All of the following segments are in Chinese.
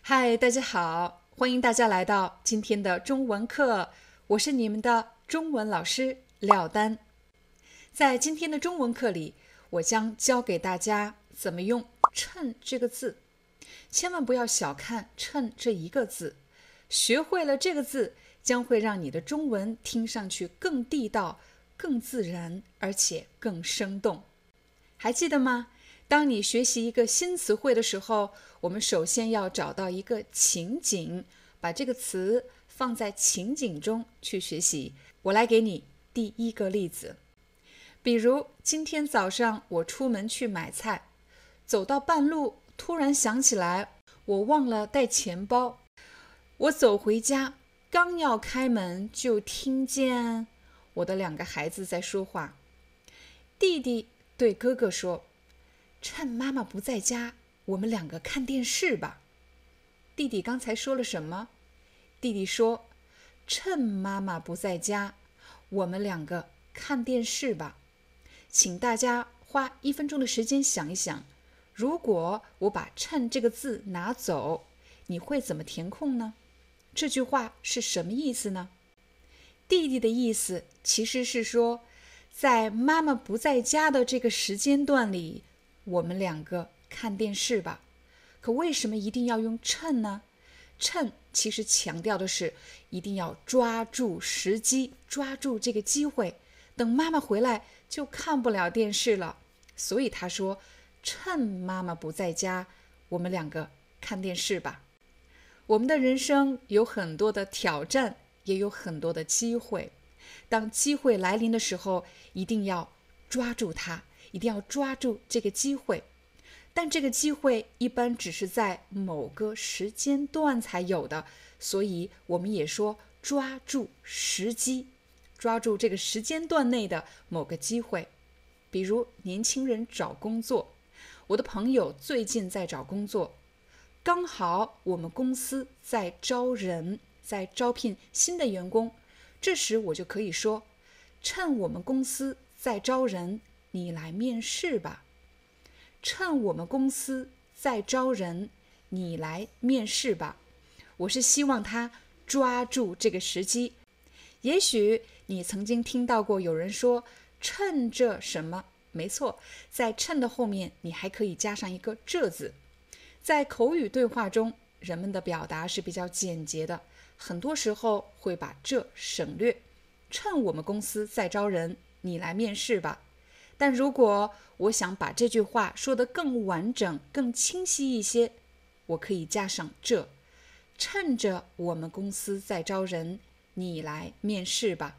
嗨，大家好，欢迎大家来到今天的中文课，我是你们的中文老师廖丹。在今天的中文课里，我将教给大家怎么用“称”这个字，千万不要小看“称”这一个字。学会了这个字，将会让你的中文听上去更地道、更自然，而且更生动。还记得吗？当你学习一个新词汇的时候，我们首先要找到一个情景，把这个词放在情景中去学习。我来给你第一个例子，比如今天早上我出门去买菜，走到半路，突然想起来我忘了带钱包。我走回家，刚要开门，就听见我的两个孩子在说话。弟弟对哥哥说。趁妈妈不在家，我们两个看电视吧。弟弟刚才说了什么？弟弟说：“趁妈妈不在家，我们两个看电视吧。”请大家花一分钟的时间想一想，如果我把“趁”这个字拿走，你会怎么填空呢？这句话是什么意思呢？弟弟的意思其实是说，在妈妈不在家的这个时间段里。我们两个看电视吧，可为什么一定要用趁呢？趁其实强调的是一定要抓住时机，抓住这个机会，等妈妈回来就看不了电视了。所以他说，趁妈妈不在家，我们两个看电视吧。我们的人生有很多的挑战，也有很多的机会。当机会来临的时候，一定要抓住它。一定要抓住这个机会，但这个机会一般只是在某个时间段才有的，所以我们也说抓住时机，抓住这个时间段内的某个机会。比如年轻人找工作，我的朋友最近在找工作，刚好我们公司在招人，在招聘新的员工，这时我就可以说，趁我们公司在招人。你来面试吧，趁我们公司在招人，你来面试吧。我是希望他抓住这个时机。也许你曾经听到过有人说“趁着什么”，没错，在“趁”的后面，你还可以加上一个“这”字。在口语对话中，人们的表达是比较简洁的，很多时候会把“这”省略。趁我们公司在招人，你来面试吧。但如果我想把这句话说得更完整、更清晰一些，我可以加上这：趁着我们公司在招人，你来面试吧。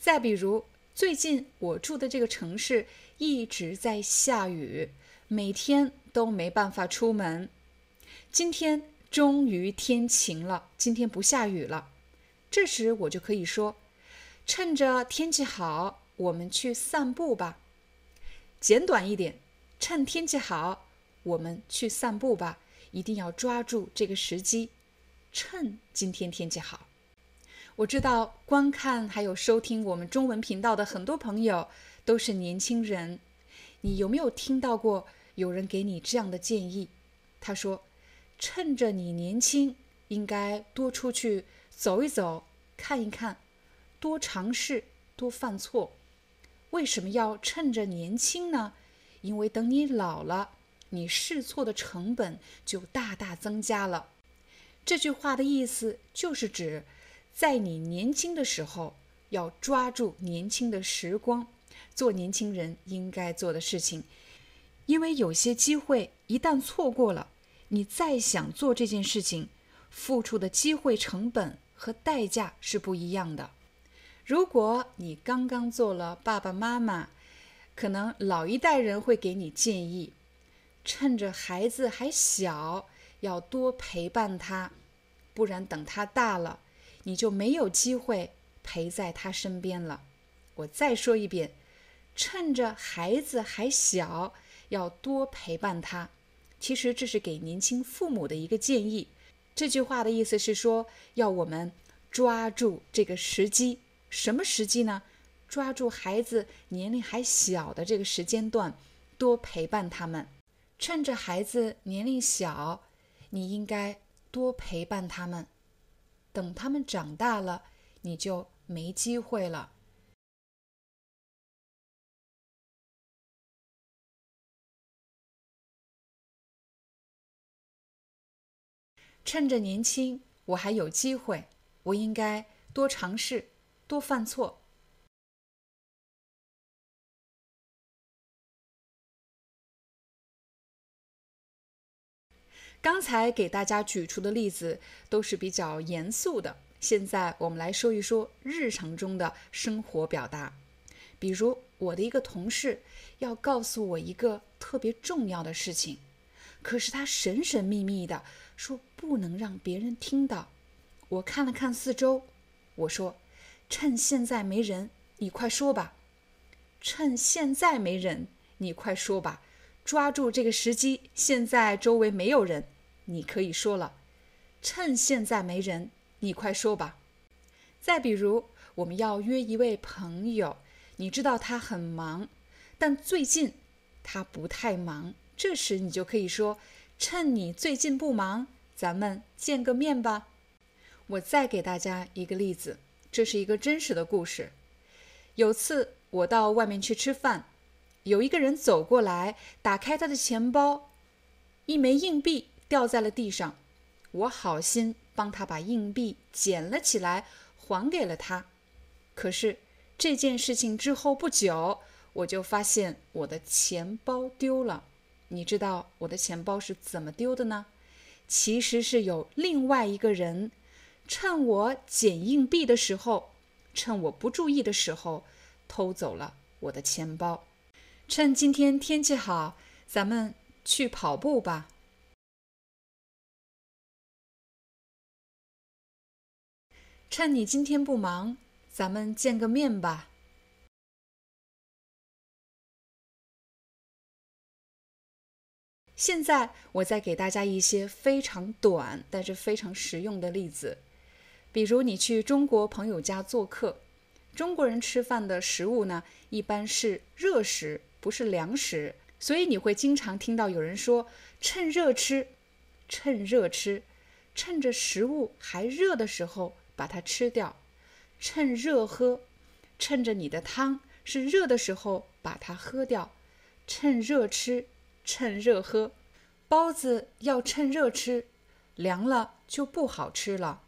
再比如，最近我住的这个城市一直在下雨，每天都没办法出门。今天终于天晴了，今天不下雨了。这时我就可以说：趁着天气好。我们去散步吧，简短一点。趁天气好，我们去散步吧。一定要抓住这个时机，趁今天天气好。我知道观看还有收听我们中文频道的很多朋友都是年轻人，你有没有听到过有人给你这样的建议？他说：“趁着你年轻，应该多出去走一走，看一看，多尝试，多犯错。”为什么要趁着年轻呢？因为等你老了，你试错的成本就大大增加了。这句话的意思就是指，在你年轻的时候，要抓住年轻的时光，做年轻人应该做的事情。因为有些机会一旦错过了，你再想做这件事情，付出的机会成本和代价是不一样的。如果你刚刚做了爸爸妈妈，可能老一代人会给你建议，趁着孩子还小，要多陪伴他，不然等他大了，你就没有机会陪在他身边了。我再说一遍，趁着孩子还小，要多陪伴他。其实这是给年轻父母的一个建议。这句话的意思是说，要我们抓住这个时机。什么时机呢？抓住孩子年龄还小的这个时间段，多陪伴他们。趁着孩子年龄小，你应该多陪伴他们。等他们长大了，你就没机会了。趁着年轻，我还有机会，我应该多尝试，多犯错。刚才给大家举出的例子都是比较严肃的，现在我们来说一说日常中的生活表达。比如，我的一个同事要告诉我一个特别重要的事情，可是他神神秘秘的说不能让别人听到。我看了看四周，我说：“趁现在没人，你快说吧。趁现在没人，你快说吧。”抓住这个时机，现在周围没有人，你可以说了。趁现在没人，你快说吧。再比如，我们要约一位朋友，你知道他很忙，但最近他不太忙，这时你就可以说：趁你最近不忙，咱们见个面吧。我再给大家一个例子，这是一个真实的故事。有次我到外面去吃饭。有一个人走过来，打开他的钱包，一枚硬币掉在了地上。我好心帮他把硬币捡了起来，还给了他。可是这件事情之后不久，我就发现我的钱包丢了。你知道我的钱包是怎么丢的呢？其实是有另外一个人，趁我捡硬币的时候，趁我不注意的时候，偷走了我的钱包。趁今天天气好，咱们去跑步吧。趁你今天不忙，咱们见个面吧。现在我再给大家一些非常短但是非常实用的例子，比如你去中国朋友家做客，中国人吃饭的食物呢，一般是热食。不是凉食，所以你会经常听到有人说“趁热吃”，“趁热吃”，趁着食物还热的时候把它吃掉；“趁热喝”，趁着你的汤是热的时候把它喝掉；“趁热吃”，“趁热喝”，包子要趁热吃，凉了就不好吃了。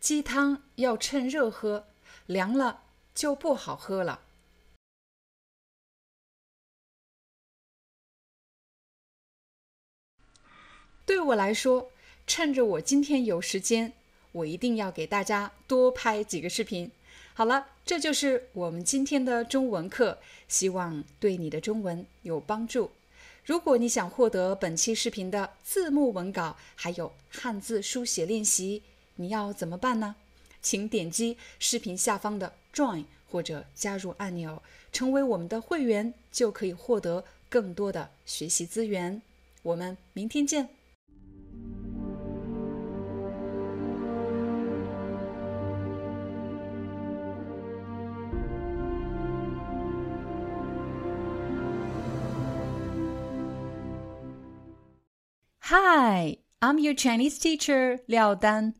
鸡汤要趁热喝，凉了就不好喝了。对我来说，趁着我今天有时间，我一定要给大家多拍几个视频。好了，这就是我们今天的中文课，希望对你的中文有帮助。如果你想获得本期视频的字幕文稿，还有汉字书写练习。你要怎么办呢？请点击视频下方的 Join 或者加入按钮，成为我们的会员，就可以获得更多的学习资源。我们明天见。Hi, I'm your Chinese teacher, Liao Dan.